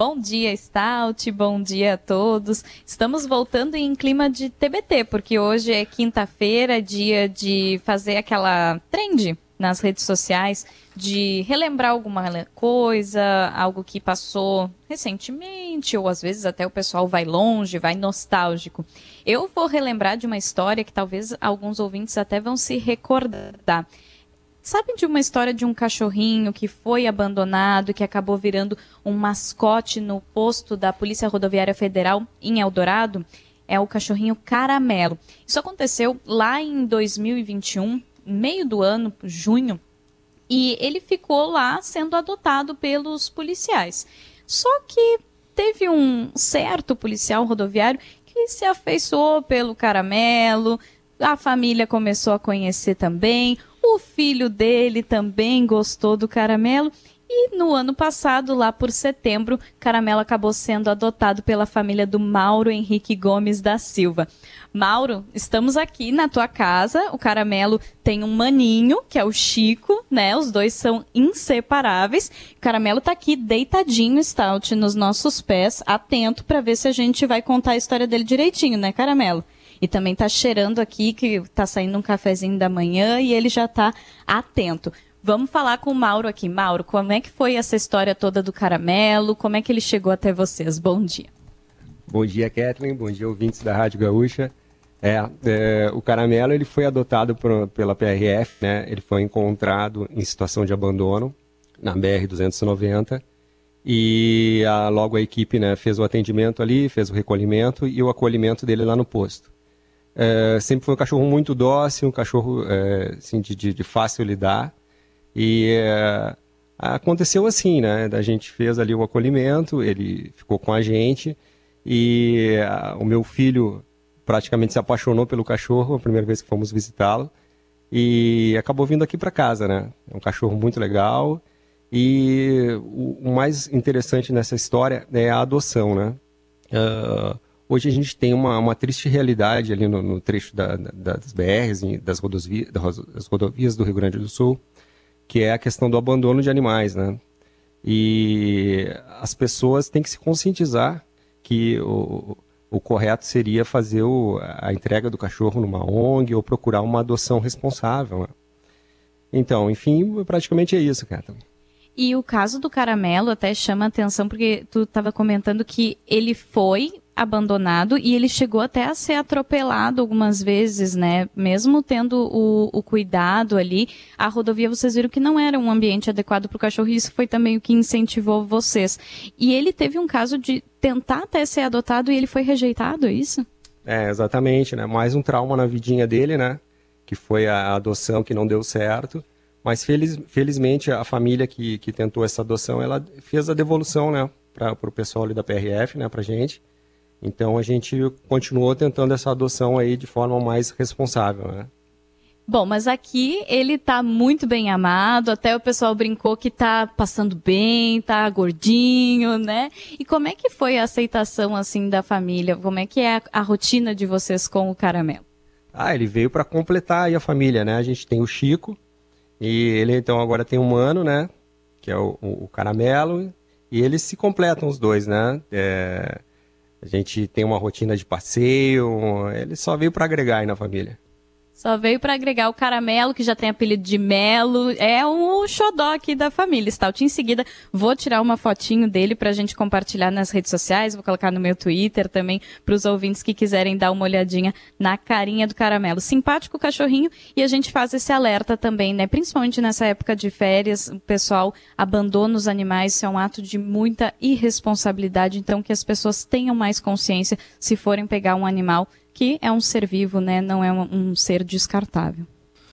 Bom dia, Stout. Bom dia a todos. Estamos voltando em clima de TBT, porque hoje é quinta-feira, dia de fazer aquela trend nas redes sociais de relembrar alguma coisa, algo que passou recentemente, ou às vezes até o pessoal vai longe, vai nostálgico. Eu vou relembrar de uma história que talvez alguns ouvintes até vão se recordar. Sabe de uma história de um cachorrinho que foi abandonado, que acabou virando um mascote no posto da Polícia Rodoviária Federal em Eldorado? É o cachorrinho Caramelo. Isso aconteceu lá em 2021, meio do ano, junho, e ele ficou lá sendo adotado pelos policiais. Só que teve um certo policial rodoviário que se afeiçoou pelo caramelo, a família começou a conhecer também, o filho dele também gostou do caramelo e no ano passado, lá por setembro, Caramelo acabou sendo adotado pela família do Mauro Henrique Gomes da Silva. Mauro, estamos aqui na tua casa. O Caramelo tem um maninho, que é o Chico, né? Os dois são inseparáveis. O Caramelo tá aqui deitadinho, Stout, nos nossos pés, atento para ver se a gente vai contar a história dele direitinho, né, Caramelo? E também tá cheirando aqui que tá saindo um cafezinho da manhã e ele já tá atento. Vamos falar com o Mauro aqui. Mauro, como é que foi essa história toda do caramelo? Como é que ele chegou até vocês? Bom dia. Bom dia, Kathleen. Bom dia, ouvintes da Rádio Gaúcha. É, é, o caramelo ele foi adotado por, pela PRF, né? Ele foi encontrado em situação de abandono na BR 290 e a, logo a equipe né, fez o atendimento ali, fez o recolhimento e o acolhimento dele lá no posto. É, sempre foi um cachorro muito dócil, um cachorro é, assim, de, de, de, fácil lidar. E é, aconteceu assim, né? A gente fez ali o acolhimento, ele ficou com a gente e a, o meu filho praticamente se apaixonou pelo cachorro a primeira vez que fomos visitá-lo e acabou vindo aqui para casa, né? É um cachorro muito legal e o, o, mais interessante nessa história é a adoção, né? Uh, Hoje a gente tem uma, uma triste realidade ali no, no trecho da, da, das BRs, das rodovias, das rodovias do Rio Grande do Sul, que é a questão do abandono de animais, né? E as pessoas têm que se conscientizar que o, o correto seria fazer o, a entrega do cachorro numa ONG ou procurar uma adoção responsável. Né? Então, enfim, praticamente é isso, cara. E o caso do caramelo até chama atenção porque tu estava comentando que ele foi abandonado e ele chegou até a ser atropelado algumas vezes, né? Mesmo tendo o, o cuidado ali, a rodovia vocês viram que não era um ambiente adequado para o cachorro e isso foi também o que incentivou vocês. E ele teve um caso de tentar até ser adotado e ele foi rejeitado, é isso? É, exatamente, né? Mais um trauma na vidinha dele, né? Que foi a adoção que não deu certo. Mas feliz, felizmente a família que, que tentou essa adoção, ela fez a devolução, né? Para o pessoal ali da PRF, né? Para gente. Então a gente continuou tentando essa adoção aí de forma mais responsável, né? Bom, mas aqui ele tá muito bem amado, até o pessoal brincou que tá passando bem, tá gordinho, né? E como é que foi a aceitação assim da família? Como é que é a, a rotina de vocês com o caramelo? Ah, ele veio para completar aí a família, né? A gente tem o Chico e ele então agora tem um ano, né? Que é o, o, o caramelo e eles se completam os dois, né? É a gente tem uma rotina de passeio, ele só veio para agregar aí na família. Só veio para agregar o caramelo, que já tem apelido de Melo. É um xodó aqui da família, Stout. Em seguida, vou tirar uma fotinho dele para a gente compartilhar nas redes sociais. Vou colocar no meu Twitter também para os ouvintes que quiserem dar uma olhadinha na carinha do caramelo. Simpático cachorrinho e a gente faz esse alerta também, né? Principalmente nessa época de férias, o pessoal abandona os animais. Isso é um ato de muita irresponsabilidade. Então, que as pessoas tenham mais consciência se forem pegar um animal que é um ser vivo, né? Não é um, um ser descartável.